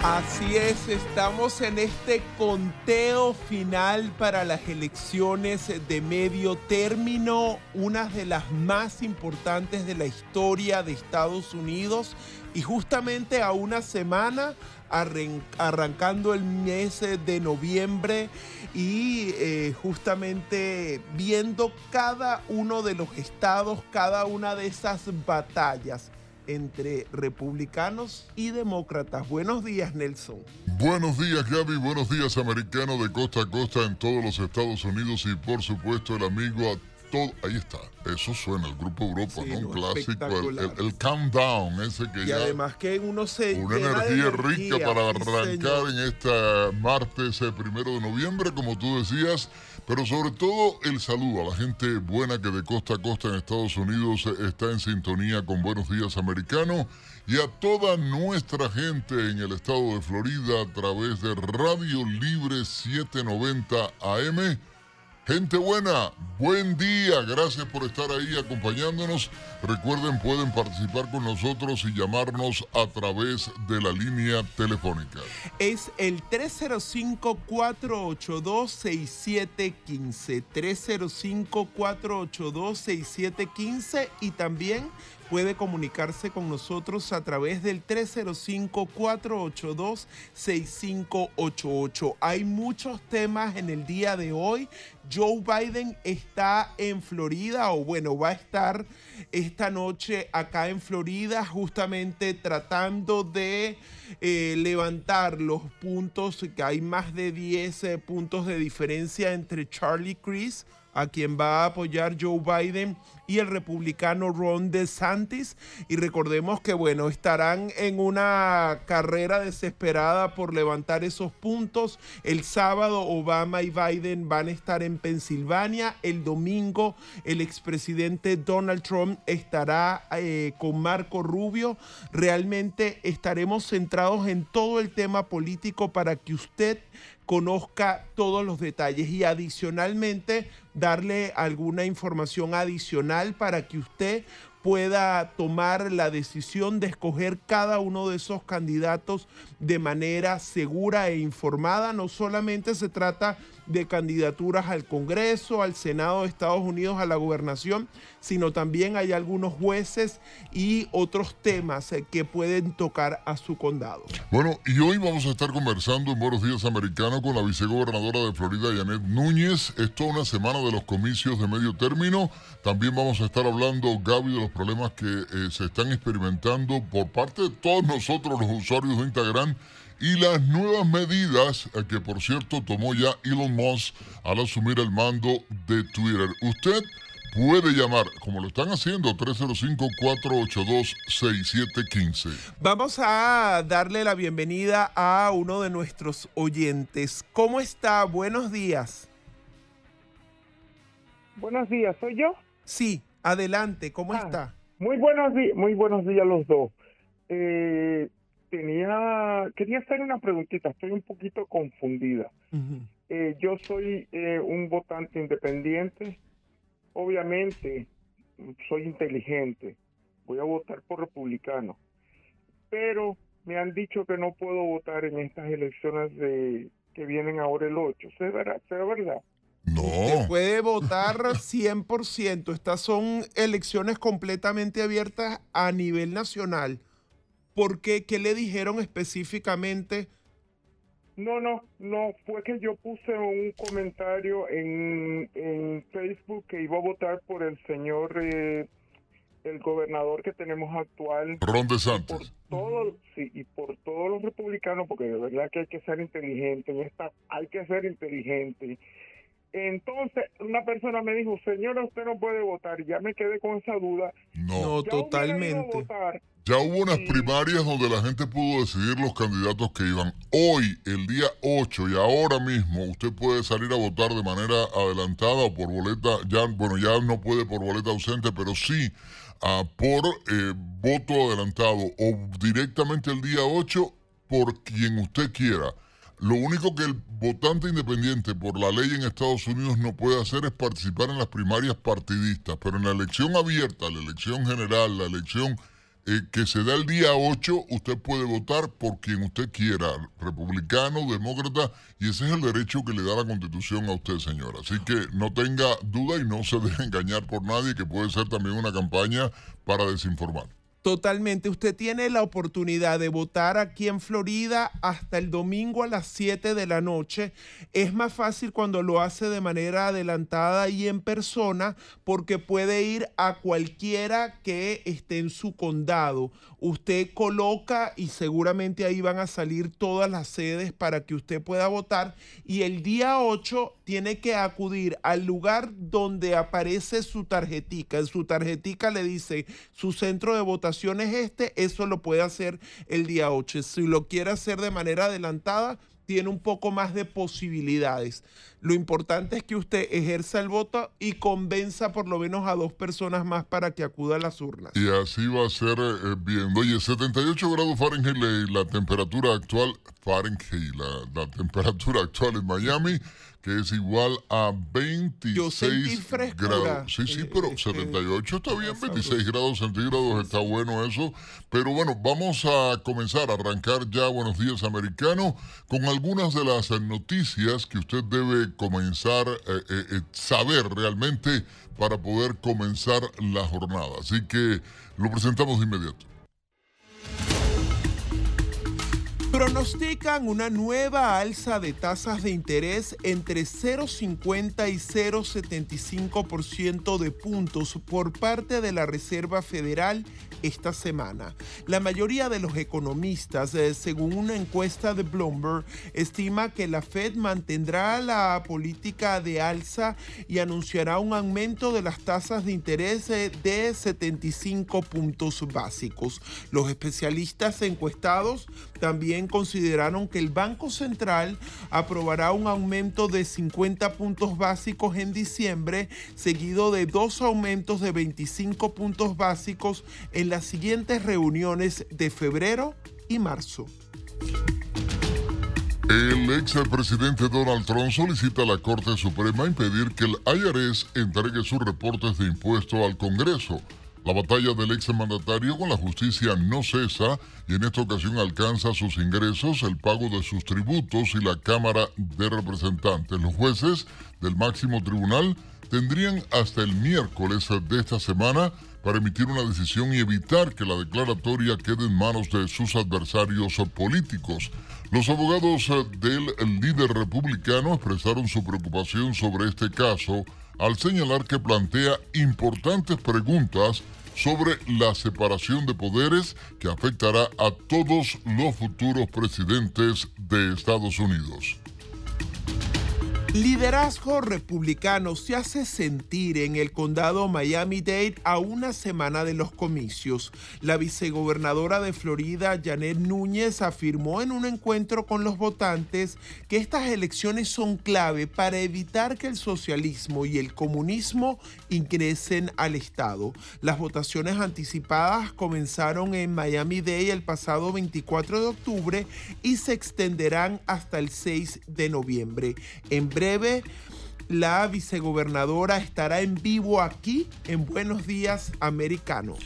Así es, estamos en este conteo final para las elecciones de medio término, una de las más importantes de la historia de Estados Unidos y justamente a una semana arran- arrancando el mes de noviembre y eh, justamente viendo cada uno de los estados, cada una de esas batallas entre republicanos y demócratas. Buenos días, Nelson. Buenos días Gaby, buenos días americano de costa a costa en todos los Estados Unidos y por supuesto el amigo a todo, ahí está, eso suena, el Grupo Europa, Sí, ¿no? Un clásico, el, espectacular. el- el countdown, ese que Y ya además que uno se una energía rica para arrancar señor. en esta martes eh, primero de noviembre, como tú decías, pero sobre todo el saludo a la gente buena que de costa a costa en Estados Unidos está en sintonía con Buenos Días Americano y a toda nuestra gente en el estado de Florida a través de Radio Libre 790 AM. Gente buena, buen día, gracias por estar ahí acompañándonos. Recuerden, pueden participar con nosotros y llamarnos a través de la línea telefónica. Es el 305-482-6715. 305-482-6715 y también puede comunicarse con nosotros a través del 305-482-6588. Hay muchos temas en el día de hoy. Joe Biden está en Florida o bueno, va a estar esta noche acá en Florida justamente tratando de eh, levantar los puntos, que hay más de 10 eh, puntos de diferencia entre Charlie Crist, a quien va a apoyar Joe Biden, y el republicano Ron DeSantis. Y recordemos que, bueno, estarán en una carrera desesperada por levantar esos puntos. El sábado Obama y Biden van a estar en Pensilvania. El domingo el expresidente Donald Trump estará eh, con Marco Rubio. Realmente estaremos centrados en todo el tema político para que usted conozca todos los detalles y adicionalmente darle alguna información adicional para que usted pueda tomar la decisión de escoger cada uno de esos candidatos de manera segura e informada. No solamente se trata de candidaturas al Congreso, al Senado de Estados Unidos, a la gobernación, sino también hay algunos jueces y otros temas eh, que pueden tocar a su condado. Bueno, y hoy vamos a estar conversando en Buenos Días Americano con la vicegobernadora de Florida, Janet Núñez. Es toda una semana de los comicios de medio término. También vamos a estar hablando, Gaby, de los problemas que eh, se están experimentando por parte de todos nosotros, los usuarios de Instagram, y las nuevas medidas eh, que, por cierto, tomó ya Elon Musk al asumir el mando de Twitter. Usted puede llamar, como lo están haciendo, 305-482-6715. Vamos a darle la bienvenida a uno de nuestros oyentes. ¿Cómo está? Buenos días. Buenos días, ¿soy yo? Sí, adelante, ¿cómo Ah. está? Muy buenos días, muy buenos días los dos. Eh, tenía, quería hacer una preguntita, estoy un poquito confundida. Eh, yo soy eh, un votante independiente, obviamente soy inteligente, voy a votar por republicano, pero me han dicho que no puedo votar en estas elecciones de, que vienen ahora el 8. ¿Será verdad? ¿Será verdad? Usted No, puede votar 100%. Estas son elecciones completamente abiertas a nivel nacional. ¿Por qué? ¿Qué le dijeron específicamente? No, no, no, fue que yo puse un comentario en, en Facebook que iba a votar por el señor, eh, el gobernador que tenemos actual, Ron por DeSantis. todo, sí, y por todos los republicanos, porque de verdad que hay que ser inteligente, en esta hay que ser inteligente. Entonces, una persona me dijo, señora, usted no puede votar, y ya me quedé con esa duda. No, No, Ya totalmente. votar, Ya hubo unas primarias donde la gente pudo decidir los candidatos que iban. Hoy, el día 8 y ahora mismo, usted puede salir a votar de manera adelantada o por boleta, ya, bueno, ya no puede por boleta ausente, pero sí ah, por eh, voto adelantado o directamente el día 8 por quien usted quiera. Lo único que el votante independiente por la ley en Estados Unidos no puede hacer es participar en las primarias partidistas, pero en la elección abierta, la elección general, la elección eh, que se da el día 8, usted puede votar por quien usted quiera, republicano, demócrata, y ese es el derecho que le da la constitución a usted, señora. Así que no tenga duda y no se deje engañar por nadie, que puede ser también una campaña para desinformar. Totalmente. Usted tiene la oportunidad de votar aquí en Florida hasta el domingo a las 7 de la noche. Es más fácil cuando lo hace de manera adelantada y en persona porque puede ir a cualquiera que esté en su condado. Usted coloca y seguramente ahí van a salir todas las sedes para que usted pueda votar. Y el día 8 tiene que acudir al lugar donde aparece su tarjetica. En su tarjetica le dice su centro de votación es este, eso lo puede hacer el día 8. Si lo quiere hacer de manera adelantada, tiene un poco más de posibilidades. Lo importante es que usted ejerza el voto y convenza por lo menos a dos personas más para que acuda a las urnas. Y así va a ser eh, bien. Oye, 78 grados Fahrenheit la, temperatura actual, Fahrenheit, la temperatura actual en Miami que es igual a 26 grados. Sí, sí, pero 78 está bien, 26 grados centígrados está bueno eso. Pero bueno, vamos a comenzar a arrancar ya Buenos Días Americano con algunas de las noticias que usted debe comenzar a eh, eh, eh, saber realmente para poder comenzar la jornada. Así que lo presentamos de inmediato. Pronostican una nueva alza de tasas de interés entre 0,50 y 0,75% de puntos por parte de la Reserva Federal esta semana. La mayoría de los economistas, eh, según una encuesta de Bloomberg, estima que la Fed mantendrá la política de alza y anunciará un aumento de las tasas de interés eh, de 75 puntos básicos. Los especialistas encuestados también consideraron que el Banco Central aprobará un aumento de 50 puntos básicos en diciembre, seguido de dos aumentos de 25 puntos básicos en las siguientes reuniones de febrero y marzo. El ex presidente Donald Trump solicita a la Corte Suprema impedir que el IRS entregue sus reportes de impuesto al Congreso. La batalla del ex mandatario con la justicia no cesa y en esta ocasión alcanza sus ingresos, el pago de sus tributos y la Cámara de Representantes. Los jueces del máximo tribunal tendrían hasta el miércoles de esta semana para emitir una decisión y evitar que la declaratoria quede en manos de sus adversarios políticos. Los abogados del líder republicano expresaron su preocupación sobre este caso al señalar que plantea importantes preguntas sobre la separación de poderes que afectará a todos los futuros presidentes de Estados Unidos. Liderazgo republicano se hace sentir en el condado Miami-Dade a una semana de los comicios. La vicegobernadora de Florida, Janet Núñez, afirmó en un encuentro con los votantes que estas elecciones son clave para evitar que el socialismo y el comunismo ingresen al Estado. Las votaciones anticipadas comenzaron en Miami-Dade el pasado 24 de octubre y se extenderán hasta el 6 de noviembre. La vicegobernadora estará en vivo aquí en Buenos Días Americano.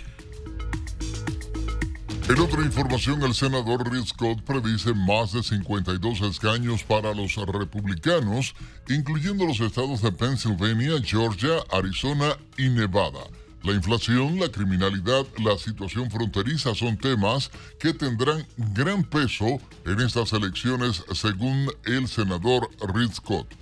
En otra información, el senador Rick Scott predice más de 52 escaños para los republicanos, incluyendo los estados de Pennsylvania, Georgia, Arizona y Nevada. La inflación, la criminalidad, la situación fronteriza son temas que tendrán gran peso en estas elecciones, según el senador Rick Scott.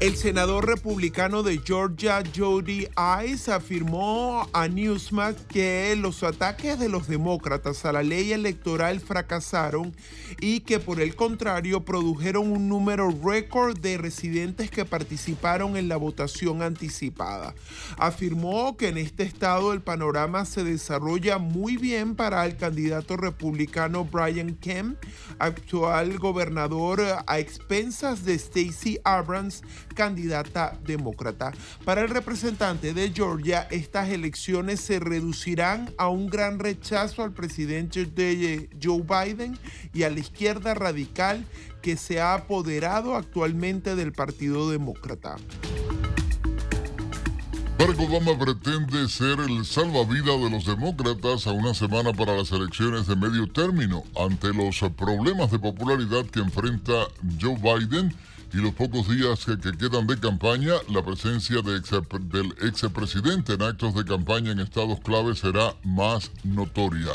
El senador republicano de Georgia, Jody Ice, afirmó a Newsmax que los ataques de los demócratas a la ley electoral fracasaron y que por el contrario produjeron un número récord de residentes que participaron en la votación anticipada. Afirmó que en este estado el panorama se desarrolla muy bien para el candidato republicano Brian Kemp, actual gobernador a expensas de Stacey Abrams, candidata demócrata. Para el representante de Georgia, estas elecciones se reducirán a un gran rechazo al presidente de Joe Biden y a la izquierda radical que se ha apoderado actualmente del Partido Demócrata. Barack Obama pretende ser el salvavidas de los demócratas a una semana para las elecciones de medio término ante los problemas de popularidad que enfrenta Joe Biden y los pocos días que, quedan de campaña, la presencia de del expresidente en actos de campaña en estados clave será más notoria.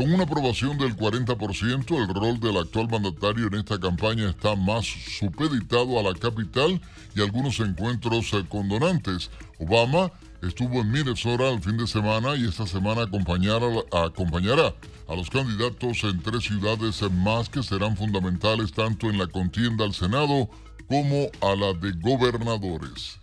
Con una aprobación del 40%, el rol del actual mandatario en esta campaña está más supeditado a la capital y algunos encuentros eh, condonantes. Obama estuvo en Minnesota el fin de semana y esta semana acompañará, acompañará a los candidatos en tres ciudades más que serán fundamentales tanto en la contienda al Senado como a la de gobernadores.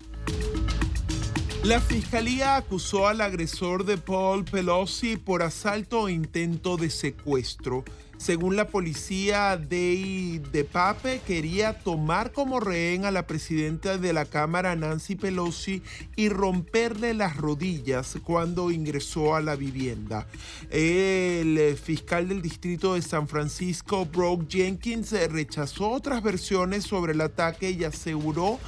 La fiscalía acusó al agresor de Paul Pelosi por asalto e intento de secuestro. Según la policía, de, de Pape quería tomar como rehén a la presidenta de la Cámara, Nancy Pelosi, y romperle las rodillas cuando ingresó a la vivienda. El fiscal del distrito de San Francisco, Brock Jenkins, rechazó otras versiones sobre el ataque y aseguró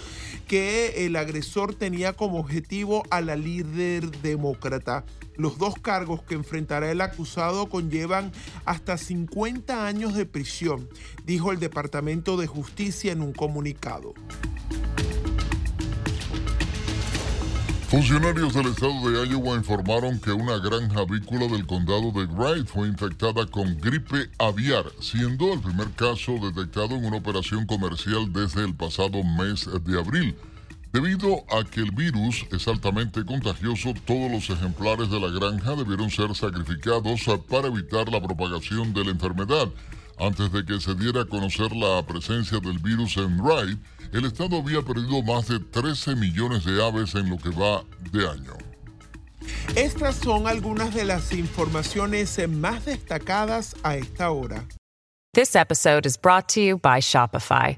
que el agresor tenía como objetivo a la líder demócrata. Los dos cargos que enfrentará el acusado conllevan hasta 50 años de prisión, dijo el Departamento de Justicia en un comunicado. Funcionarios del estado de Iowa informaron que una granja avícola del condado de Wright fue infectada con gripe aviar, siendo el primer caso detectado en una operación comercial desde el pasado mes de abril. Debido a que el virus es altamente contagioso, todos los ejemplares de la granja debieron ser sacrificados para evitar la propagación de la enfermedad. Antes de que se diera a conocer la presencia del virus en Wright, el estado había perdido más de 13 millones de aves en lo que va de año. Estas son algunas de las informaciones más destacadas a esta hora. This episode is brought to you by Shopify.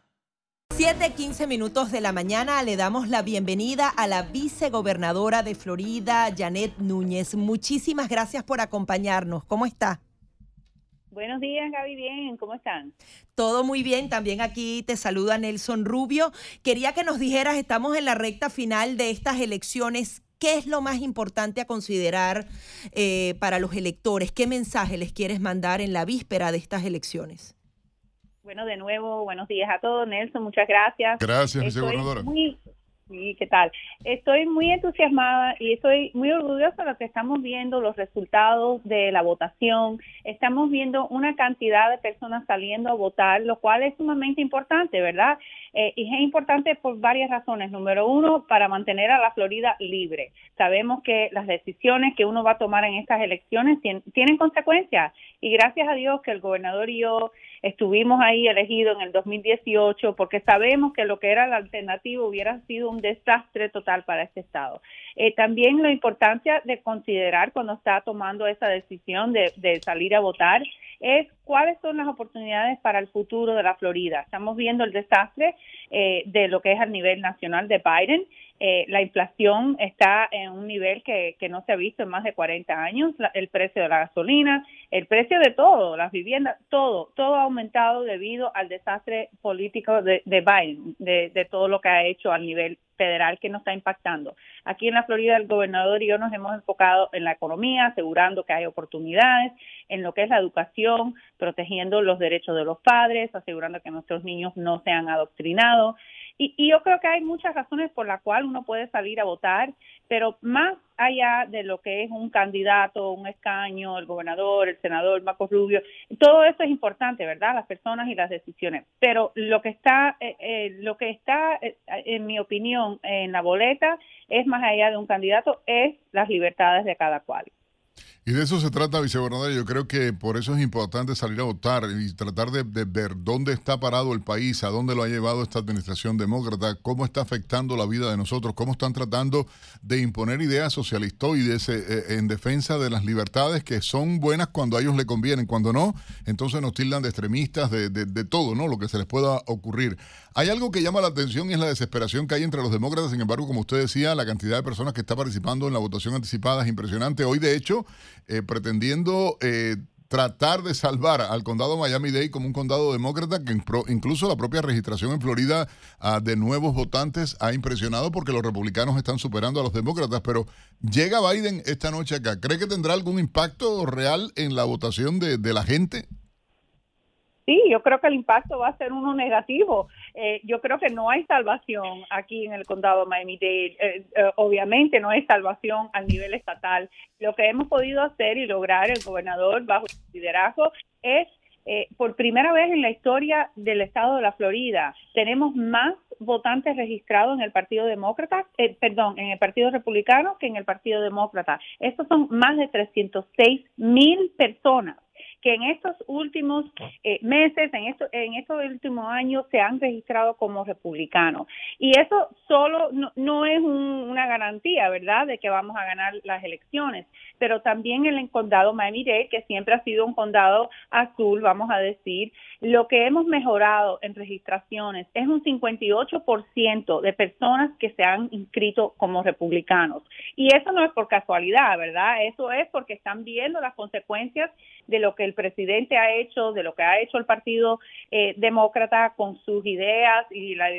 7:15 minutos de la mañana le damos la bienvenida a la vicegobernadora de Florida, Janet Núñez. Muchísimas gracias por acompañarnos. ¿Cómo está? Buenos días, Gaby. Bien, ¿cómo están? Todo muy bien. También aquí te saluda Nelson Rubio. Quería que nos dijeras, estamos en la recta final de estas elecciones. ¿Qué es lo más importante a considerar eh, para los electores? ¿Qué mensaje les quieres mandar en la víspera de estas elecciones? Bueno, de nuevo, buenos días a todos. Nelson, muchas gracias. Gracias, vicegobernadora. Sí, ¿qué tal? Estoy muy entusiasmada y estoy muy orgullosa de lo que estamos viendo, los resultados de la votación. Estamos viendo una cantidad de personas saliendo a votar, lo cual es sumamente importante, ¿verdad? Eh, y es importante por varias razones. Número uno, para mantener a la Florida libre. Sabemos que las decisiones que uno va a tomar en estas elecciones tienen consecuencias y gracias a Dios que el gobernador y yo estuvimos ahí elegidos en el 2018 porque sabemos que lo que era la alternativa hubiera sido un desastre total para este estado. Eh, también la importancia de considerar cuando está tomando esa decisión de, salir a votar es cuáles son las oportunidades para el futuro de la Florida. Estamos viendo el desastre eh, de lo que es al nivel nacional de Biden eh, la inflación está en un nivel que, no se ha visto en más de 40 años, el precio de la gasolina, el precio de todo, las viviendas, todo, todo ha aumentado debido al desastre político de, Biden, de, todo lo que ha hecho a nivel federal que nos está impactando. Aquí en la Florida el gobernador y yo nos hemos enfocado en la economía, asegurando que hay oportunidades, en lo que es la educación, protegiendo los derechos de los padres, asegurando que nuestros niños no sean adoctrinados. Y, yo creo que hay muchas razones por las cuales uno puede salir a votar, pero más allá de lo que es un candidato, un escaño, el gobernador, el senador, Marcos Rubio, todo eso es importante, ¿verdad? Las personas y las decisiones. Pero lo que está, eh, eh, lo que está, eh, en mi opinión, en la boleta es más allá de un candidato, es las libertades de cada cual. Y de eso se trata, vicegobernador. Yo creo que por eso es importante salir a votar y tratar de, ver dónde está parado el país, a dónde lo ha llevado esta administración demócrata, cómo está afectando la vida de nosotros, cómo están tratando de imponer ideas socialistoides eh, en defensa de las libertades que son buenas cuando a ellos le convienen, cuando no, entonces nos tildan de extremistas, de, de todo, ¿no? Lo que se les pueda ocurrir. Hay algo que llama la atención y es la desesperación que hay entre los demócratas. Sin embargo, como usted decía, la cantidad de personas que está participando en la votación anticipada es impresionante. Hoy, de hecho, eh, pretendiendo eh, tratar de salvar al condado Miami-Dade como un condado demócrata, que incluso la propia registración en Florida ah, de nuevos votantes ha impresionado porque los republicanos están superando a los demócratas. Pero llega Biden esta noche acá. ¿Cree que tendrá algún impacto real en la votación de, de la gente? Sí, yo creo que el impacto va a ser uno negativo. Eh, yo creo que no hay salvación aquí en el condado Miami-Dade. Eh, eh, obviamente no hay salvación a nivel estatal. Lo que hemos podido hacer y lograr el gobernador bajo su liderazgo es por primera vez en la historia del estado de la Florida, tenemos más votantes registrados en el Partido Demócrata, perdón, en el Partido Republicano que en el Partido Demócrata. Estos son más de 306 mil personas que en estos últimos eh, meses, en, esto, en estos últimos años, se han registrado como republicanos. Y eso solo no, es una garantía, ¿verdad?, de que vamos a ganar las elecciones. Pero también en el condado Miami-Dade, que siempre ha sido un condado azul, vamos a decir, lo que hemos mejorado en registraciones es un 58% de personas que se han inscrito como republicanos. Y eso no es por casualidad, ¿verdad? Eso es porque están viendo las consecuencias de lo que el presidente ha hecho, de lo que ha hecho el Partido eh, Demócrata con sus ideas y la,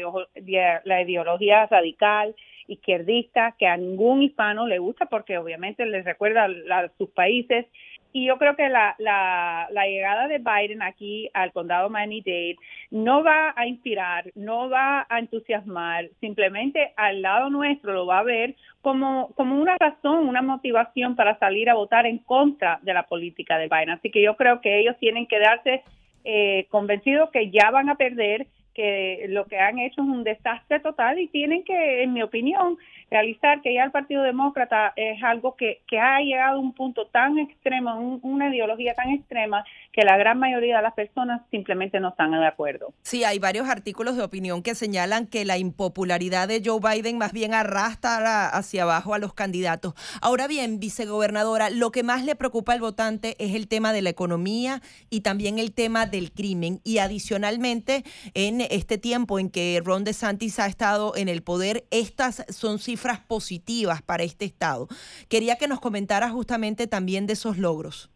la ideología radical izquierdista que a ningún hispano le gusta porque obviamente les recuerda a sus países y yo creo que la, la, la, llegada de Biden aquí al condado Miami-Dade no va a inspirar, no va a entusiasmar, simplemente al lado nuestro lo va a ver como, como una razón, una motivación para salir a votar en contra de la política de Biden. Así que yo creo que ellos tienen que darse eh, convencidos que ya van a perder que lo que han hecho es un desastre total y tienen que, en mi opinión, realizar que ya el Partido Demócrata es algo que, que ha llegado a un punto tan extremo, una ideología tan extrema, que la gran mayoría de las personas simplemente no están de acuerdo. Sí, hay varios artículos de opinión que señalan que la impopularidad de Joe Biden más bien arrastra hacia abajo a los candidatos. Ahora bien, vicegobernadora, lo que más le preocupa al votante es el tema de la economía y también el tema del crimen. Y adicionalmente, en este tiempo en que Ron DeSantis ha estado en el poder, estas son cifras positivas para este Estado. Quería que nos comentara justamente también de esos logros.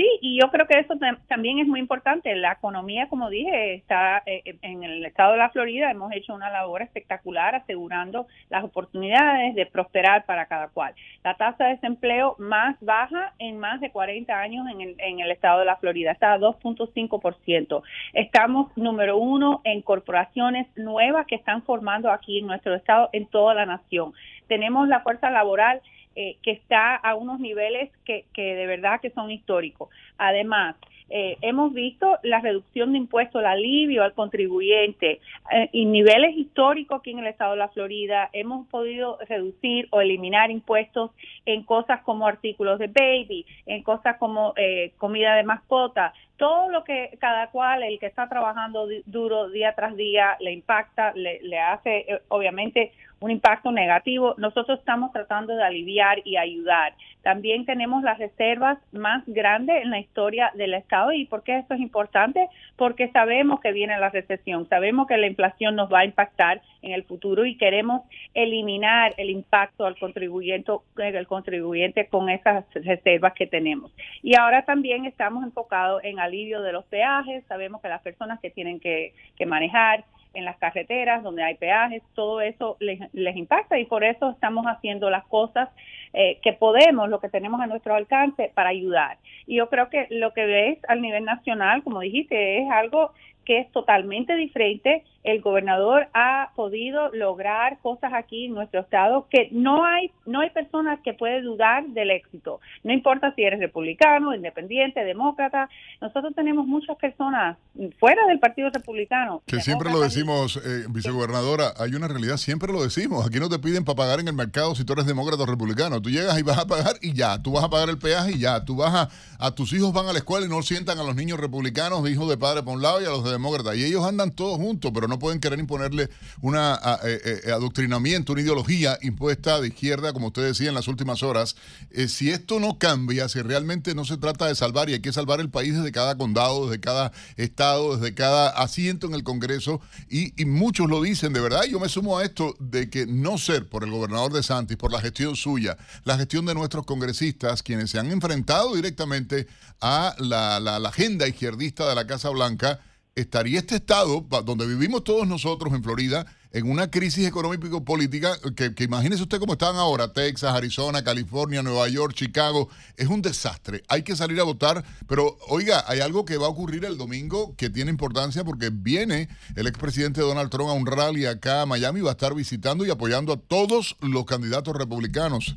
Sí, y yo creo que eso también es muy importante. La economía, como dije, está eh, en el estado de la Florida. Hemos hecho una labor espectacular asegurando las oportunidades de prosperar para cada cual. La tasa de desempleo más baja en más de 40 años en el, en el estado de la Florida, está a 2.5%. Estamos número uno en corporaciones nuevas que están formando aquí en nuestro estado, en toda la nación. Tenemos la fuerza laboral eh, que está a unos niveles que, que de verdad que son históricos. Además, eh, hemos visto la reducción de impuestos, el alivio al contribuyente eh, y niveles históricos aquí en el estado de la Florida. Hemos podido reducir o eliminar impuestos en cosas como artículos de baby, en cosas como comida de mascota, todo lo que cada cual, el que está trabajando duro día tras día, le impacta, le, le hace obviamente un impacto negativo. Nosotros estamos tratando de aliviar y ayudar. También tenemos las reservas más grandes en la historia del Estado. ¿Y por qué esto es importante? Porque sabemos que viene la recesión, sabemos que la inflación nos va a impactar en el futuro y queremos eliminar el impacto al contribuyente, el contribuyente con esas reservas que tenemos. Y ahora también estamos enfocados en alivio de los peajes. Sabemos que las personas que tienen que, que manejar en las carreteras, donde hay peajes, todo eso les, les impacta y por eso estamos haciendo las cosas eh, que podemos, lo que tenemos a nuestro alcance para ayudar. Y yo creo que lo que ves al nivel nacional, como dijiste, es algo que es totalmente diferente. El gobernador ha podido lograr cosas aquí en nuestro estado que no hay no hay personas que pueden dudar del éxito. No importa si eres republicano, independiente, demócrata. Nosotros tenemos muchas personas fuera del Partido Republicano. Que siempre lo decimos, eh, vicegobernadora, hay una realidad, siempre lo decimos. Aquí no te piden para pagar en el mercado si tú eres demócrata o republicano. Tú llegas y vas a pagar y ya. Tú vas a pagar el peaje y ya. Tú vas a, a tus hijos van a la escuela y no sientan a los niños republicanos, hijos de padre por un lado y a los de Y ellos andan todos juntos, pero no pueden querer imponerle un eh, eh, adoctrinamiento, una ideología impuesta de izquierda, como usted decía en las últimas horas. Eh, si esto no cambia, si realmente no se trata de salvar y hay que salvar el país desde cada condado, desde cada estado, desde cada asiento en el Congreso, y, muchos lo dicen de verdad, yo me sumo a esto de que no ser por el gobernador de Santis, por la gestión suya, la gestión de nuestros congresistas, quienes se han enfrentado directamente a la agenda izquierdista de la Casa Blanca, estaría este estado, donde vivimos todos nosotros en Florida, en una crisis económico-política que, que, imagínese usted cómo están ahora, Texas, Arizona, California, Nueva York, Chicago, es un desastre. Hay que salir a votar, pero oiga, hay algo que va a ocurrir el domingo que tiene importancia porque viene el expresidente Donald Trump a un rally acá a Miami, va a estar visitando y apoyando a todos los candidatos republicanos.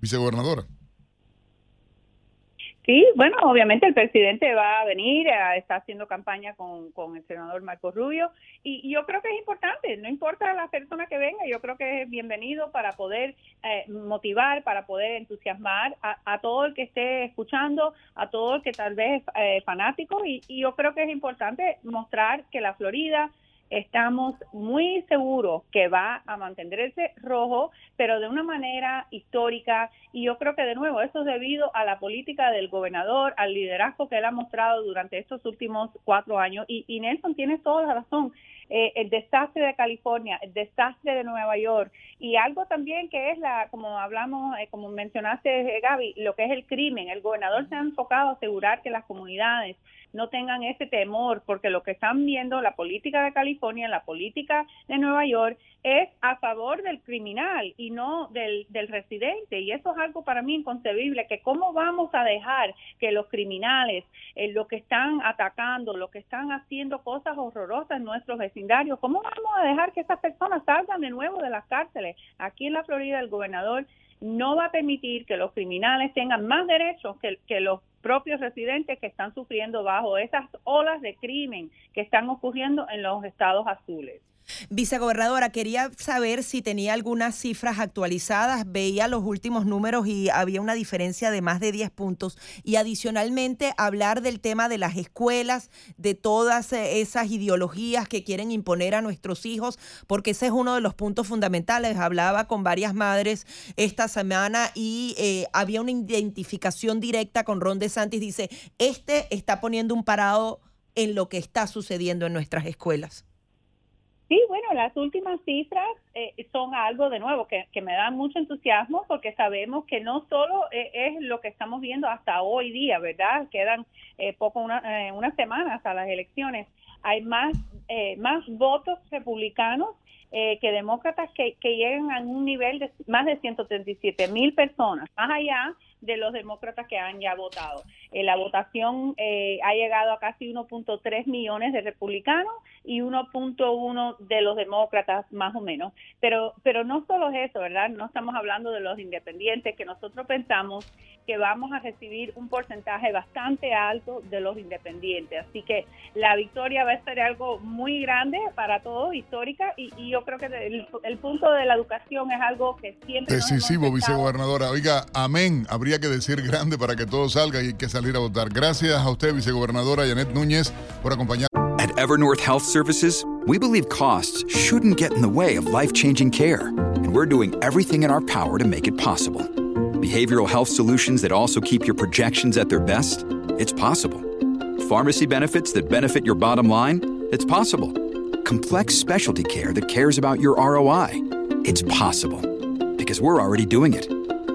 Vicegobernadora. Sí, bueno, obviamente el presidente va a venir, eh, está haciendo campaña con, con el senador Marco Rubio. Y, yo creo que es importante, no importa la persona que venga, yo creo que es bienvenido para poder eh, motivar, para poder entusiasmar a, todo el que esté escuchando, a todo el que tal vez es eh, fanático. Y yo creo que es importante mostrar que la Florida estamos muy seguros que va a mantenerse rojo, pero de una manera histórica. Y yo creo que de nuevo eso es debido a la política del gobernador, al liderazgo que él ha mostrado durante estos últimos cuatro años. Y, y Nelson tiene toda la razón. Eh, el desastre de California, el desastre de Nueva York y algo también que es la, como hablamos, eh, como mencionaste Gaby, lo que es el crimen. El gobernador se ha enfocado a asegurar que las comunidades no tengan ese temor, porque lo que están viendo la política de California, la política de Nueva York, es a favor del criminal y no del, del residente. Y eso es algo para mí inconcebible, que cómo vamos a dejar que los criminales, eh, los que están atacando, los que están haciendo cosas horrorosas en nuestros cómo vamos a dejar que esas personas salgan de nuevo de las cárceles. Aquí en la Florida el gobernador no va a permitir que los criminales tengan más derechos que, los propios residentes que están sufriendo bajo esas olas de crimen que están ocurriendo en los estados azules. Vicegobernadora, quería saber si tenía algunas cifras actualizadas. Veía los últimos números y había una diferencia de más de 10 puntos. Y adicionalmente, hablar del tema de las escuelas, de todas eh, esas ideologías que quieren imponer a nuestros hijos, porque ese es uno de los puntos fundamentales. Hablaba con varias madres esta semana y eh, había una identificación directa con Ron DeSantis. Dice, este está poniendo un parado en lo que está sucediendo en nuestras escuelas. Sí, bueno, las últimas cifras eh, son algo de nuevo que, me da mucho entusiasmo porque sabemos que no solo eh, es lo que estamos viendo hasta hoy día, ¿verdad? Quedan eh, poco una, unas semanas a las elecciones. Hay más, más votos republicanos que demócratas que, que llegan a un nivel de más de 137 mil personas, más allá de los demócratas que han ya votado. Eh, la votación eh, ha llegado a casi 1.3 millones de republicanos y 1.1 de los demócratas más o menos. Pero, pero no solo es eso, ¿verdad? No estamos hablando de los independientes, que nosotros pensamos que vamos a recibir un porcentaje bastante alto de los independientes. Así que la victoria va a ser algo muy grande para todos, histórica, y, yo creo que el, punto de la educación es algo que siempre... Decisivo, vicegobernadora. Oiga, amén. Habría que decir grande para que todo salga y hay que salir a votar. Gracias a usted, vicegobernadora Janet Núñez, por acompañar. At Evernorth Health Services, we believe costs shouldn't get in the way of life-changing care, and we're doing everything in our power to make it possible. Behavioral health solutions that also keep your projections at their best? It's possible. Pharmacy benefits that benefit your bottom line? It's possible. Complex specialty care that cares about your ROI? It's possible. Because we're already doing it.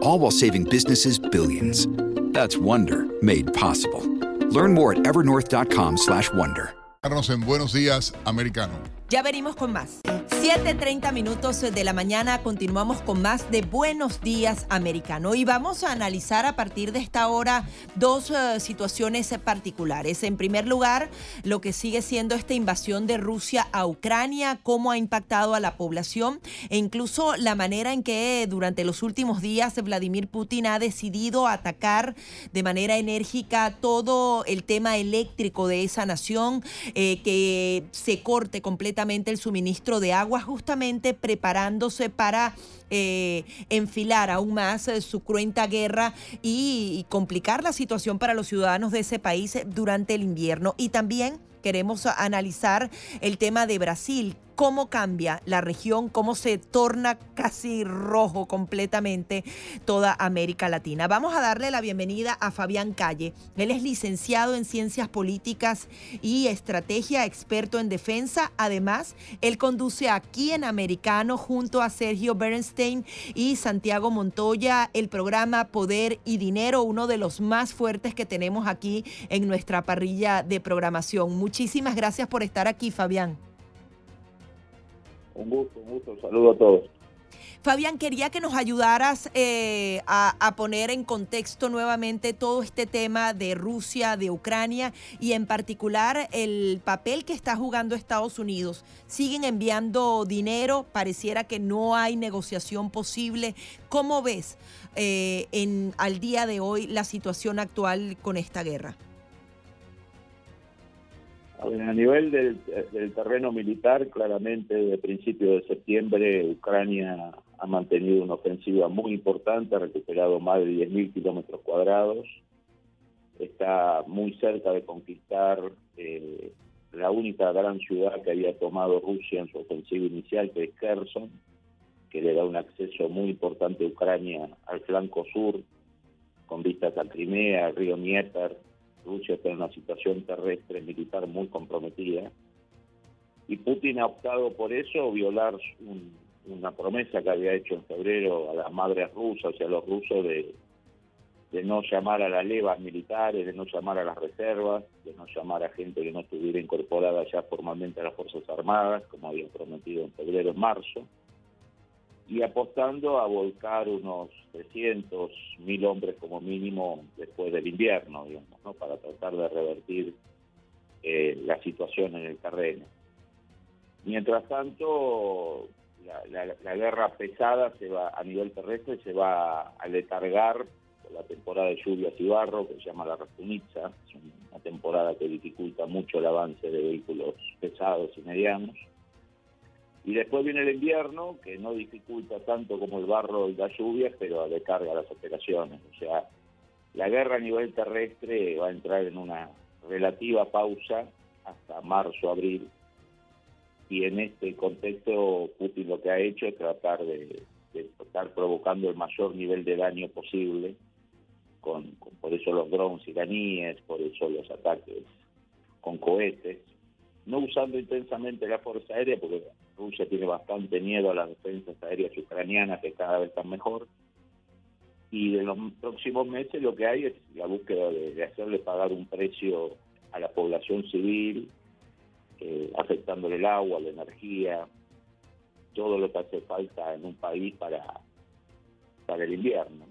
All while saving businesses billions. That's Wonder made possible. Learn more at evernorth.com/wonder. En Buenos Días Americano. Ya venimos con más. 7.30 minutos de la mañana continuamos con más de Buenos Días Americano y vamos a analizar a partir de esta hora dos uh, situaciones particulares. En primer lugar, lo que sigue siendo esta invasión de Rusia a Ucrania, cómo ha impactado a la población e incluso la manera en que durante los últimos días Vladimir Putin ha decidido atacar de manera enérgica todo el tema eléctrico de esa nación, eh, que se corte completamente el suministro de agua justamente preparándose para eh, enfilar aún más eh, su cruenta guerra y, y complicar la situación para los ciudadanos de ese país durante el invierno. Y también queremos analizar el tema de Brasil, cómo cambia la región, cómo se torna casi rojo completamente toda América Latina. Vamos a darle la bienvenida a Fabián Calle. Él es licenciado en Ciencias Políticas y Estrategia, experto en defensa. Además, él conduce aquí en Americano junto a Sergio Bernstein y Santiago Montoya el programa Poder y Dinero, uno de los más fuertes que tenemos aquí en nuestra parrilla de programación. Muchísimas gracias por estar aquí, Fabián. Un gusto, un gusto. Un saludo a todos. Fabián, quería que nos ayudaras eh, a, poner en contexto nuevamente todo este tema de Rusia, de Ucrania y en particular el papel que está jugando Estados Unidos. Siguen enviando dinero, pareciera que no hay negociación posible. ¿Cómo ves eh, en, al día de hoy la situación actual con esta guerra? A nivel del, terreno militar, claramente desde principio de septiembre Ucrania ha mantenido una ofensiva muy importante, ha recuperado más de 10.000 kilómetros cuadrados, está muy cerca de conquistar eh, la única gran ciudad que había tomado Rusia en su ofensiva inicial, que es Kherson, que le da un acceso muy importante a Ucrania al flanco sur, con vistas a Crimea, río Dnieper, Rusia está en una situación terrestre militar muy comprometida y Putin ha optado por eso, violar un, una promesa que había hecho en febrero a las madres rusas y a los rusos de, de no llamar a las levas militares, de no llamar a las reservas, de no llamar a gente que no estuviera incorporada ya formalmente a las Fuerzas Armadas, como había prometido en febrero, en marzo y apostando a volcar unos 300, mil hombres como mínimo después del invierno, digamos, ¿no? para tratar de revertir eh, la situación en el terreno. Mientras tanto, la, guerra pesada se va a nivel terrestre se va a letargar por la temporada de lluvias y barro, que se llama la Rastunitza, es una temporada que dificulta mucho el avance de vehículos pesados y medianos y después viene el invierno, que no dificulta tanto como el barro y las lluvias, pero descarga las operaciones. O sea, la guerra a nivel terrestre va a entrar en una relativa pausa hasta marzo, abril. Y en este contexto, Putin lo que ha hecho es tratar de, de estar provocando el mayor nivel de daño posible, con, con por eso los drones iraníes, por eso los ataques con cohetes, no usando intensamente la fuerza aérea, porque Rusia tiene bastante miedo a las defensas aéreas ucranianas que cada vez están mejor. Y en los próximos meses lo que hay es la búsqueda de, de hacerle pagar un precio a la población civil, eh, afectándole el agua, la energía, todo lo que hace falta en un país para, para el invierno.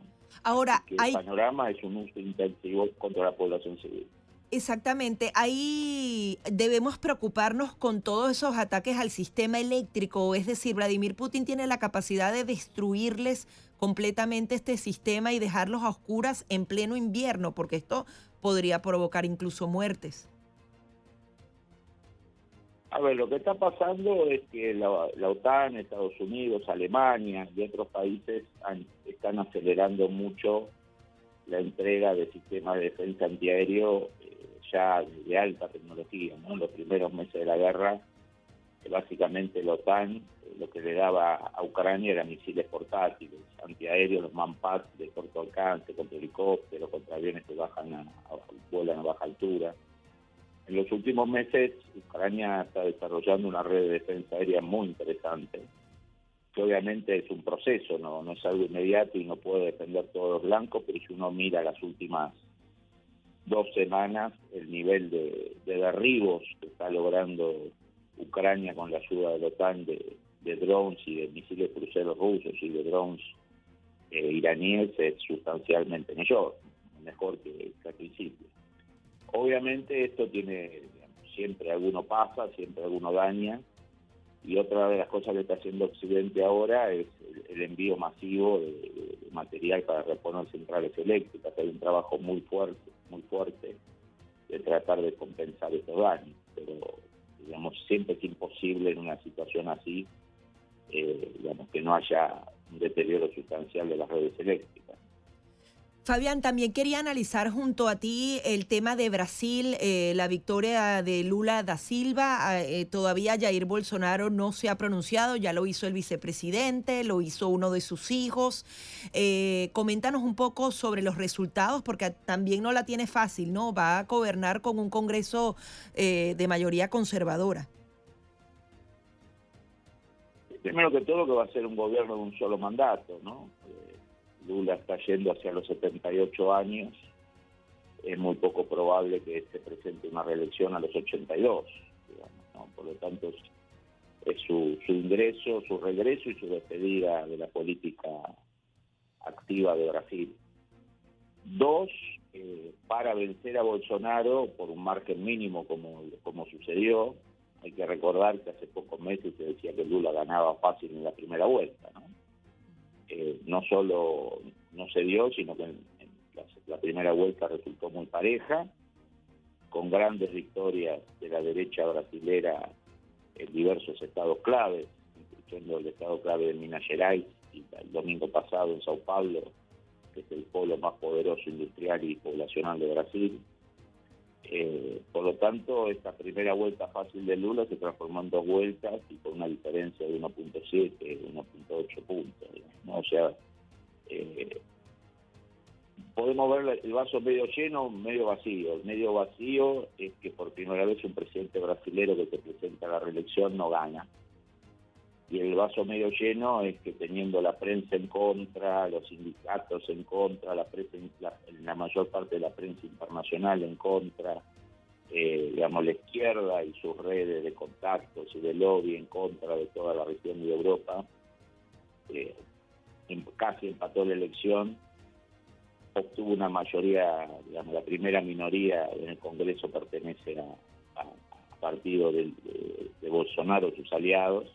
Ahora, que el hay... panorama es un uso intensivo contra la población civil. Exactamente, ahí debemos preocuparnos con todos esos ataques al sistema eléctrico, es decir, Vladimir Putin tiene la capacidad de destruirles completamente este sistema y dejarlos a oscuras en pleno invierno, porque esto podría provocar incluso muertes. A ver, lo que está pasando es que la, OTAN, Estados Unidos, Alemania y otros países han, están acelerando mucho la entrega de sistemas de defensa antiaéreo ya de alta tecnología. ¿no? Los primeros meses de la guerra, básicamente la OTAN eh, lo que le daba a Ucrania eran misiles portátiles, antiaéreos, los Manpads de corto alcance, contra helicópteros, contra aviones que bajan a, vuelan a baja altura. En los últimos meses, Ucrania está desarrollando una red de defensa aérea muy interesante, que obviamente es un proceso, no es algo inmediato y no puede defender todos los blancos, pero si uno mira las últimas dos semanas el nivel de, de derribos que está logrando Ucrania con la ayuda de la OTAN de, drones y de misiles cruceros rusos y de drones eh, iraníes es sustancialmente mejor, mejor que, al principio. Obviamente esto tiene, siempre alguno pasa, siempre alguno daña, y otra de las cosas que está haciendo Occidente ahora es el, envío masivo de, material para reponer centrales eléctricas. Hay un trabajo muy fuerte, muy fuerte de tratar de compensar estos daños, pero digamos siempre es imposible en una situación así, eh, digamos que no haya un deterioro sustancial de las redes eléctricas. Fabián, también quería analizar junto a ti el tema de Brasil, eh, la victoria de Lula da Silva. Ah, eh, todavía Jair Bolsonaro no se ha pronunciado, ya lo hizo el vicepresidente, lo hizo uno de sus hijos. Eh, coméntanos un poco sobre los resultados, porque también no la tiene fácil, ¿no? Va a gobernar con un Congreso de mayoría conservadora. Primero que todo que va a ser un gobierno de un solo mandato, ¿no? Lula está yendo hacia los 78 años, es muy poco probable que se presente una reelección a los 82. Por lo tanto, es, su, ingreso, su regreso y su despedida de la política activa de Brasil. Dos, eh, para vencer a Bolsonaro por un margen mínimo como, como sucedió, hay que recordar que hace pocos meses se decía que Lula ganaba fácil en la primera vuelta, ¿no? Eh, no solo no se dio, sino que la, primera vuelta resultó muy pareja, con grandes victorias de la derecha brasilera en diversos estados claves, incluyendo el estado clave de Minas Gerais y el domingo pasado en Sao Paulo, que es el polo más poderoso industrial y poblacional de Brasil. Eh, por lo tanto, esta primera vuelta fácil de Lula se transformó en dos vueltas y con una diferencia de 1.7, 1.8 puntos. O sea, eh, podemos ver el vaso medio lleno, medio vacío. El medio vacío es que por primera vez un presidente brasilero que se presenta a la reelección no gana. Y el vaso medio lleno es que teniendo la prensa en contra, los sindicatos en contra, la, prensa, la, mayor parte de la prensa internacional en contra, eh, digamos, la izquierda y sus redes de contactos y de lobby en contra de toda la región de Europa, eh, casi empató la elección, obtuvo una mayoría, digamos, la primera minoría en el Congreso pertenece a, partido de, de, Bolsonaro, sus aliados,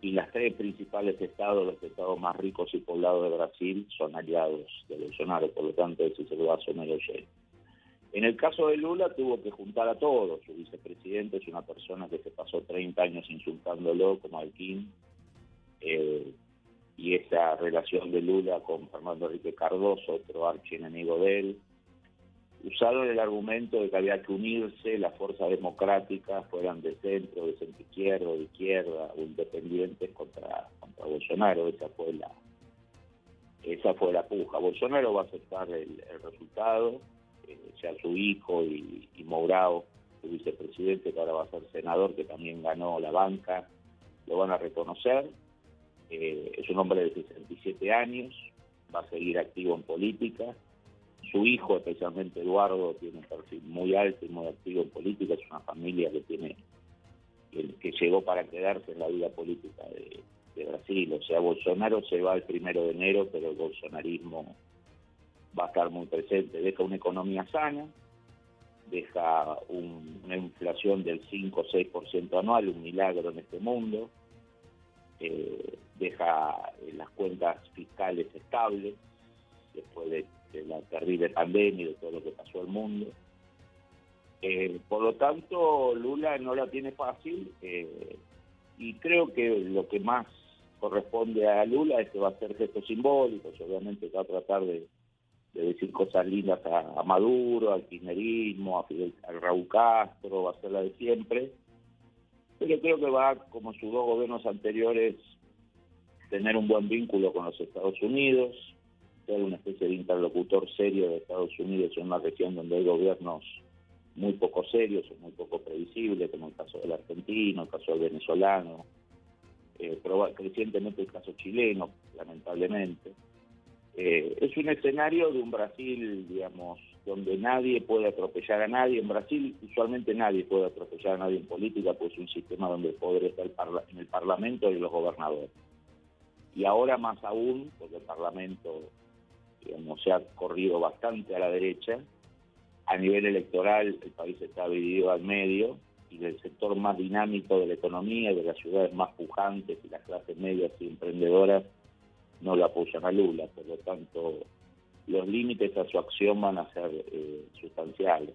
y las tres principales estados, los estados más ricos y poblados de Brasil, son aliados de Bolsonaro, por lo tanto ese es el vaso medio lleno. En el caso de Lula tuvo que juntar a todos, su vicepresidente es una persona que se pasó 30 años insultándolo como Alquín, eh, y esa relación de Lula con Fernando Enrique Cardoso, otro archienemigo de él, usaron el argumento de que había que unirse las fuerzas democráticas, fueran de centro, de centro izquierdo, de izquierda o independientes contra, contra Bolsonaro. Esa fue la esa fue la puja. Bolsonaro va a aceptar el, resultado, eh, sea su hijo y, y Mourao, su vicepresidente, que ahora va a ser senador, que también ganó la banca, lo van a reconocer eh, es un hombre de 67 años, va a seguir activo en política. Su hijo, especialmente Eduardo, tiene un perfil muy alto y muy activo en política. Es una familia que tiene que, llegó para quedarse en la vida política de, Brasil. O sea, Bolsonaro se va el primero de enero, pero el bolsonarismo va a estar muy presente. Deja una economía sana, deja una inflación del 5 o 6% anual, un milagro en este mundo. Eh, deja eh, las cuentas fiscales estables después de, la terrible pandemia y de todo lo que pasó al mundo. Eh, por lo tanto, Lula no la tiene fácil eh, y creo que lo que más corresponde a Lula es que va a hacer gestos simbólicos, obviamente va a tratar de, decir cosas lindas a, Maduro, al kirchnerismo, a, a Raúl Castro, va a ser la de siempre, pero creo que va, como sus dos gobiernos anteriores, tener un buen vínculo con los Estados Unidos, ser una especie de interlocutor serio de Estados Unidos en una región donde hay gobiernos muy poco serios o muy poco previsibles, como el caso del argentino, el caso del venezolano, eh, crecientemente el caso chileno, lamentablemente. Eh, es un escenario de un Brasil, digamos, donde nadie puede atropellar a nadie. En Brasil usualmente nadie puede atropellar a nadie en política, pues es un sistema donde el poder está en el Parlamento y los gobernadores. Y ahora más aún, porque el Parlamento digamos, se ha corrido bastante a la derecha, a nivel electoral el país está dividido al medio y del sector más dinámico de la economía de las ciudades más pujantes y las clases medias y emprendedoras no lo apoyan a Lula. Por lo tanto, los límites a su acción van a ser eh, sustanciales.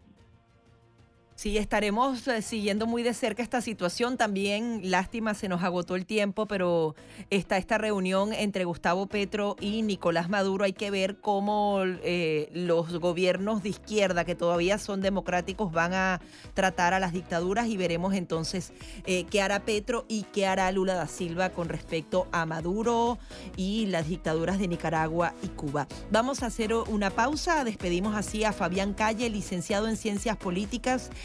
Sí, estaremos eh, siguiendo muy de cerca esta situación. También, lástima, se nos agotó el tiempo, pero está esta reunión entre Gustavo Petro y Nicolás Maduro. Hay que ver cómo eh, los gobiernos de izquierda, que todavía son democráticos, van a tratar a las dictaduras y veremos entonces eh, qué hará Petro y qué hará Lula da Silva con respecto a Maduro y las dictaduras de Nicaragua y Cuba. Vamos a hacer una pausa. Despedimos así a Fabián Calle, licenciado en Ciencias Políticas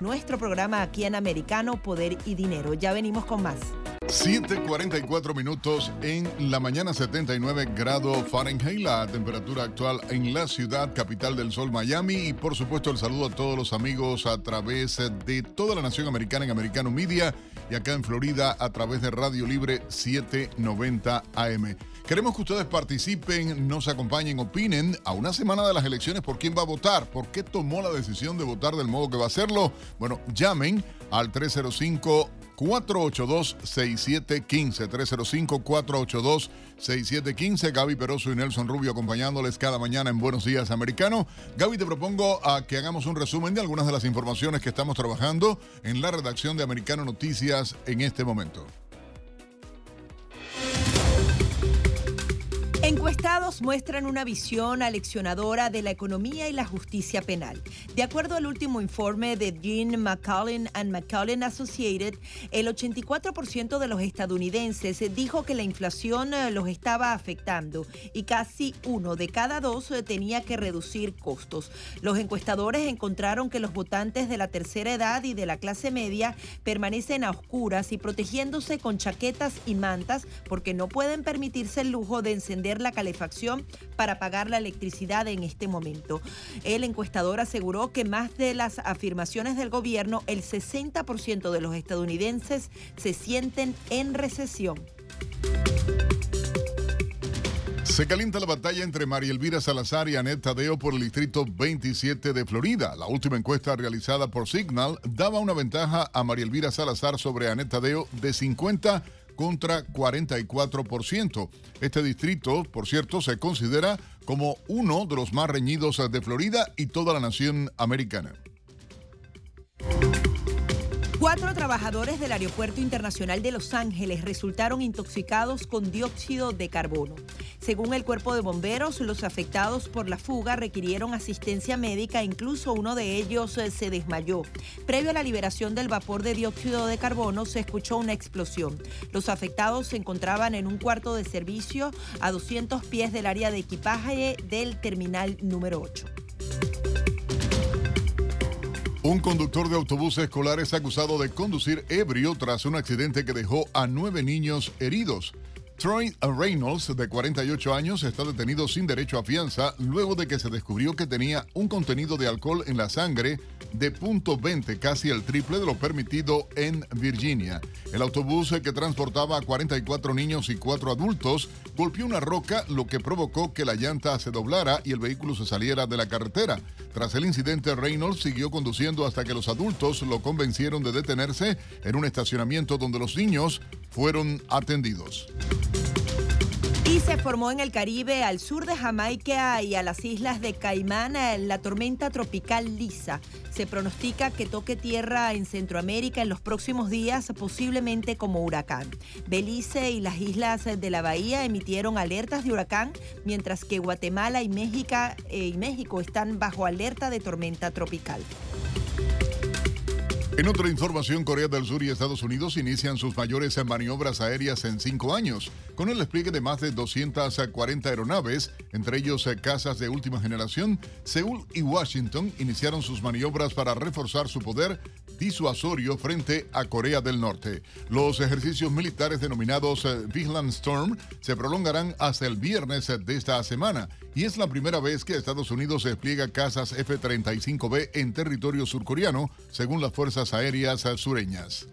nuestro programa aquí en Americano, Poder y Dinero. Ya venimos con más. 7:44 minutos en la mañana, 79 grados Fahrenheit, la temperatura actual en la ciudad capital del sol, Miami. Y por supuesto, el saludo a todos los amigos a través de toda la nación americana en Americano Media y acá en Florida a través de Radio Libre 790 AM. Queremos que ustedes participen, nos acompañen, opinen a una semana de las elecciones por quién va a votar, por qué tomó la decisión de votar del modo que va a hacerlo. Bueno, llamen al 305 482-6715. 305-482-6715. Gaby Peroso y Nelson Rubio acompañándoles cada mañana en Buenos Días Americano. Gaby, te propongo a que hagamos un resumen de algunas de las informaciones que estamos trabajando en la redacción de Americano Noticias en este momento. Encuestados muestran una visión aleccionadora de la economía y la justicia penal. De acuerdo al último informe de Jean McCollin and McCollin Associated, el 84% de los estadounidenses dijo que la inflación eh, los estaba afectando y casi uno de cada dos eh, tenía que reducir costos. Los encuestadores encontraron que los votantes de la tercera edad y de la clase media permanecen a oscuras y protegiéndose con chaquetas y mantas porque no pueden permitirse el lujo de encender la calefacción para pagar la electricidad en este momento. El encuestador aseguró que más de las afirmaciones del gobierno, el 60% de los estadounidenses se sienten en recesión. Se calienta la batalla entre María Elvira Salazar y Anet Tadeo por el distrito 27 de Florida. La última encuesta realizada por Signal daba una ventaja a María Elvira Salazar sobre Anet Tadeo de 50 contra 44%. Este distrito, por cierto, se considera como uno de los más reñidos de Florida y toda la nación americana. Cuatro trabajadores del Aeropuerto Internacional de Los Ángeles resultaron intoxicados con dióxido de carbono. Según el cuerpo de bomberos, los afectados por la fuga requirieron asistencia médica, incluso uno de ellos eh, se desmayó. Previo a la liberación del vapor de dióxido de carbono, se escuchó una explosión. Los afectados se encontraban en un cuarto de servicio a 200 pies del área de equipaje del terminal número 8. Un conductor de autobús escolar es acusado de conducir ebrio tras un accidente que dejó a nueve niños heridos. Troy Reynolds, de 48 años, está detenido sin derecho a fianza luego de que se descubrió que tenía un contenido de alcohol en la sangre de .20, casi el triple de lo permitido en Virginia. El autobús que transportaba a 44 niños y 4 adultos golpeó una roca, lo que provocó que la llanta se doblara y el vehículo se saliera de la carretera. Tras el incidente, Reynolds siguió conduciendo hasta que los adultos lo convencieron de detenerse en un estacionamiento donde los niños fueron atendidos. Y se formó en el Caribe, al sur de Jamaica y a las islas de Caimán, eh, la tormenta tropical Lisa. Se pronostica que toque tierra en Centroamérica en los próximos días, posiblemente como huracán. Belice y las islas de la bahía emitieron alertas de huracán, mientras que Guatemala y México, eh, y México están bajo alerta de tormenta tropical. En otra información, Corea del Sur y Estados Unidos inician sus mayores maniobras aéreas en cinco años, con el despliegue de más de 240 aeronaves, entre ellos eh, casas de última generación. Seúl y Washington iniciaron sus maniobras para reforzar su poder disuasorio frente a Corea del Norte. Los ejercicios militares denominados eh, Vigilant Storm se prolongarán hasta el viernes eh, de esta semana y es la primera vez que Estados Unidos despliega casas F-35B en territorio surcoreano, según las fuerzas aéreas sureñas.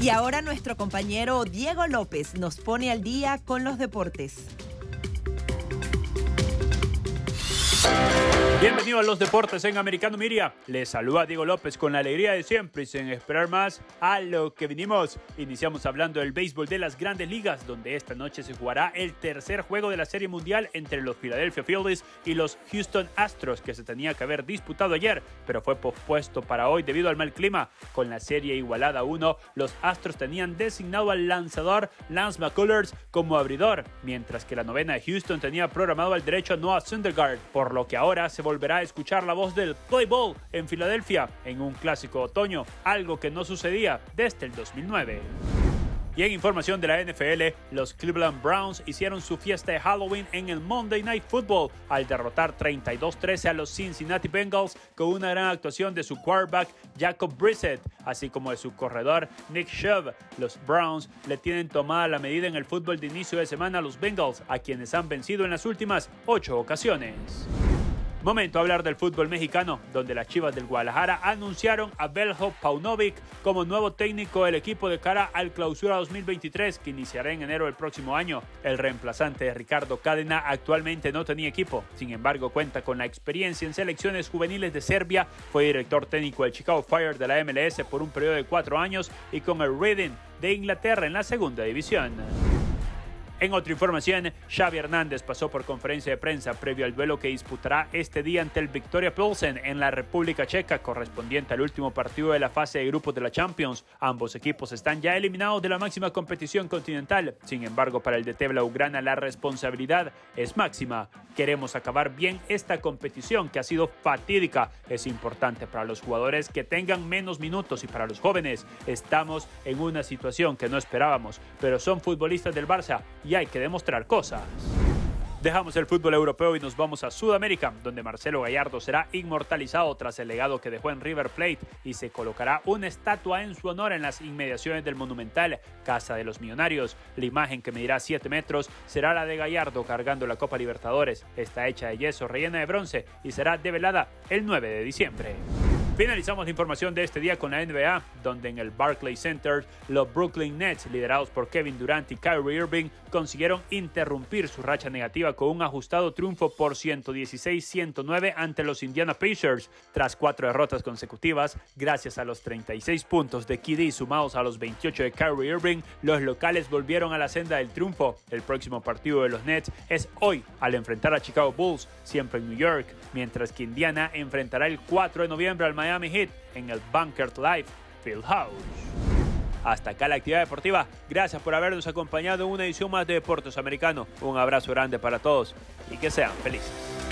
Y ahora nuestro compañero Diego López nos pone al día con los deportes. Bienvenido a los deportes en Americano Miria. Les saluda Diego López con la alegría de siempre y sin esperar más a lo que vinimos. Iniciamos hablando del béisbol de las grandes ligas, donde esta noche se jugará el tercer juego de la Serie Mundial entre los Philadelphia Phillies y los Houston Astros, que se tenía que haber disputado ayer, pero fue pospuesto para hoy debido al mal clima. Con la serie igualada a uno, los Astros tenían designado al lanzador Lance McCullers como abridor, mientras que la novena de Houston tenía programado al derecho Noah Syndergaard, por lo que ahora se volvió volverá a escuchar la voz del Play Ball en Filadelfia en un clásico otoño, algo que no sucedía desde el 2009. Y en información de la NFL, los Cleveland Browns hicieron su fiesta de Halloween en el Monday Night Football al derrotar 32-13 a los Cincinnati Bengals con una gran actuación de su quarterback Jacob Brissett, así como de su corredor Nick Chubb. Los Browns le tienen tomada la medida en el fútbol de inicio de semana a los Bengals, a quienes han vencido en las últimas ocho ocasiones. Momento a hablar del fútbol mexicano, donde las Chivas del Guadalajara anunciaron a Beljo Paunovic como nuevo técnico del equipo de cara al clausura 2023 que iniciará en enero del próximo año. El reemplazante de Ricardo Cadena actualmente no tenía equipo, sin embargo cuenta con la experiencia en selecciones juveniles de Serbia, fue director técnico del Chicago Fire de la MLS por un periodo de cuatro años y con el Reading de Inglaterra en la segunda división. En otra información, Xavi Hernández pasó por conferencia de prensa previo al duelo que disputará este día ante el Victoria Pilsen en la República Checa, correspondiente al último partido de la fase de grupos de la Champions. Ambos equipos están ya eliminados de la máxima competición continental. Sin embargo, para el DT Blaugrana la responsabilidad es máxima. Queremos acabar bien esta competición que ha sido fatídica. Es importante para los jugadores que tengan menos minutos y para los jóvenes. Estamos en una situación que no esperábamos, pero son futbolistas del Barça y hay que demostrar cosas. Dejamos el fútbol europeo y nos vamos a Sudamérica, donde Marcelo Gallardo será inmortalizado tras el legado que dejó en River Plate y se colocará una estatua en su honor en las inmediaciones del monumental Casa de los Millonarios. La imagen que medirá 7 metros será la de Gallardo cargando la Copa Libertadores. Está hecha de yeso rellena de bronce y será develada el 9 de diciembre. Finalizamos la información de este día con la NBA, donde en el Barclays Center los Brooklyn Nets, liderados por Kevin Durant y Kyrie Irving, consiguieron interrumpir su racha negativa con un ajustado triunfo por 116-109 ante los Indiana Pacers. Tras cuatro derrotas consecutivas, gracias a los 36 puntos de KD sumados a los 28 de Kyrie Irving, los locales volvieron a la senda del triunfo. El próximo partido de los Nets es hoy al enfrentar a Chicago Bulls, siempre en New York, mientras que Indiana enfrentará el 4 de noviembre al Miami Heat en el Bunkert Life Fieldhouse. Hasta acá la actividad deportiva. Gracias por habernos acompañado en una edición más de Deportes Americano. Un abrazo grande para todos y que sean felices.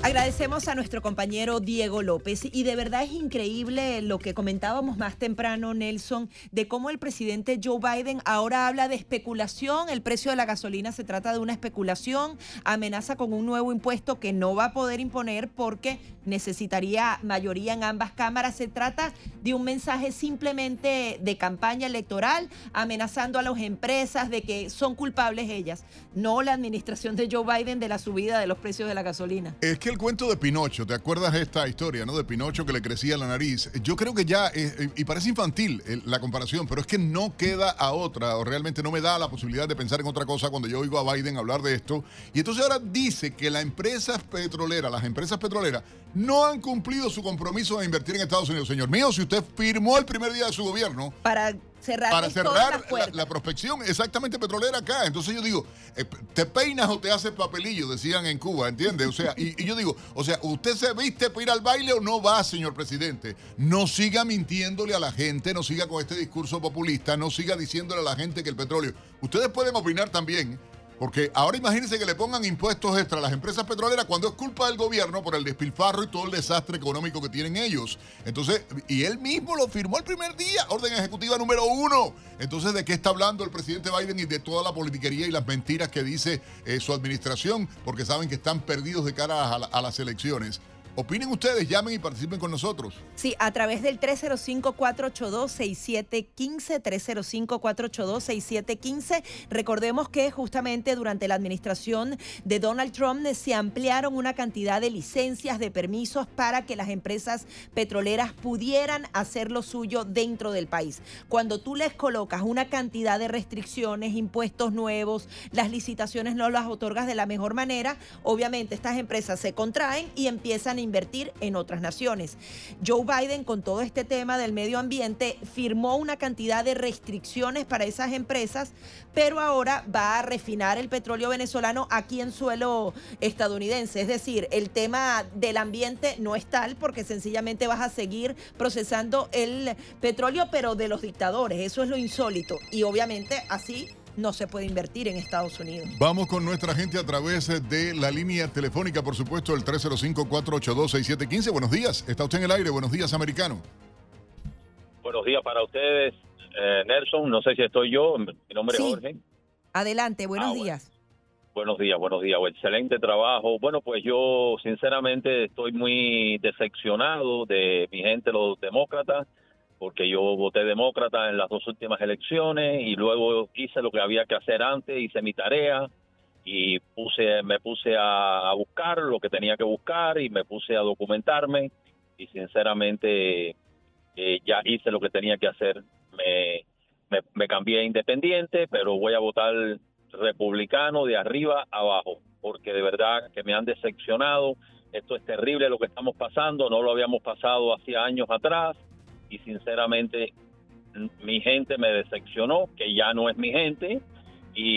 Agradecemos a nuestro compañero Diego López y de verdad es increíble lo que comentábamos más temprano, Nelson, de cómo el presidente Joe Biden ahora habla de especulación, el precio de la gasolina se trata de una especulación, amenaza con un nuevo impuesto que no va a poder imponer porque necesitaría mayoría en ambas cámaras. Se trata de un mensaje simplemente de campaña electoral, amenazando a las empresas de que son culpables ellas, no la administración de Joe Biden de la subida de los precios de la gasolina. Es que el cuento de Pinocho, ¿te acuerdas esta historia, no? De Pinocho que le crecía la nariz. Yo creo que ya, eh, y parece infantil eh, la comparación, pero es que no queda a otra, o realmente no me da la posibilidad de pensar en otra cosa cuando yo oigo a Biden hablar de esto. Y entonces ahora dice que las empresas petroleras, las empresas petroleras, no han cumplido su compromiso de invertir en Estados Unidos. Señor mío, si usted firmó el primer día de su gobierno. Para Cerrarles para cerrar la prospección exactamente petrolera acá. Entonces yo digo, eh, ¿te peinas o te haces papelillo? Decían en Cuba, ¿entiendes? O sea, y, y yo digo, o sea, ¿usted se viste para ir al baile o no va, señor presidente? No siga mintiéndole a la gente, no siga con este discurso populista, no siga diciéndole a la gente que el petróleo... Ustedes pueden opinar también. Porque ahora imagínense que le pongan impuestos extra a las empresas petroleras cuando es culpa del gobierno por el despilfarro y todo el desastre económico que tienen ellos. Entonces, y él mismo lo firmó el primer día, orden ejecutiva número uno. Entonces, ¿de qué está hablando el presidente Biden y de toda la politiquería y las mentiras que dice eh, su administración? Porque saben que están perdidos de cara a, a las elecciones. Opinen ustedes, llamen y participen con nosotros. Sí, a través del 305-482-6715, 305-482-6715. Recordemos que justamente durante la administración de Donald Trump se ampliaron una cantidad de licencias, de permisos para que las empresas petroleras pudieran hacer lo suyo dentro del país. Cuando tú les colocas una cantidad de restricciones, impuestos nuevos, las licitaciones no las otorgas de la mejor manera, obviamente estas empresas se contraen y empiezan a invertir en otras naciones. Joe Biden, con todo este tema del medio ambiente, firmó una cantidad de restricciones para esas empresas, pero ahora va a refinar el petróleo venezolano aquí en suelo estadounidense. Es decir, el tema del ambiente no es tal porque sencillamente vas a seguir procesando el petróleo, pero de los dictadores. Eso es lo insólito. Y obviamente así no se puede invertir en Estados Unidos. Vamos con nuestra gente a través de la línea telefónica, por supuesto, el 305-482-6715. Buenos días, está usted en el aire. Buenos días, americano. Buenos días para ustedes, eh, Nelson. No sé si estoy yo. Mi nombre Sí. es Jorge. Adelante, buenos Ah, bueno. días. Buenos días, buenos días. Excelente trabajo. Bueno, pues yo sinceramente estoy muy decepcionado de mi gente, los demócratas, porque yo voté demócrata en las dos últimas elecciones y luego hice lo que había que hacer antes, hice mi tarea y puse, me puse a, buscar lo que tenía que buscar y me puse a documentarme y sinceramente eh, ya hice lo que tenía que hacer. Me cambié a independiente, pero voy a votar republicano de arriba a abajo, porque de verdad que me han decepcionado. Esto es terrible lo que estamos pasando, no lo habíamos pasado hacía años atrás y sinceramente mi gente me decepcionó, que ya no es mi gente y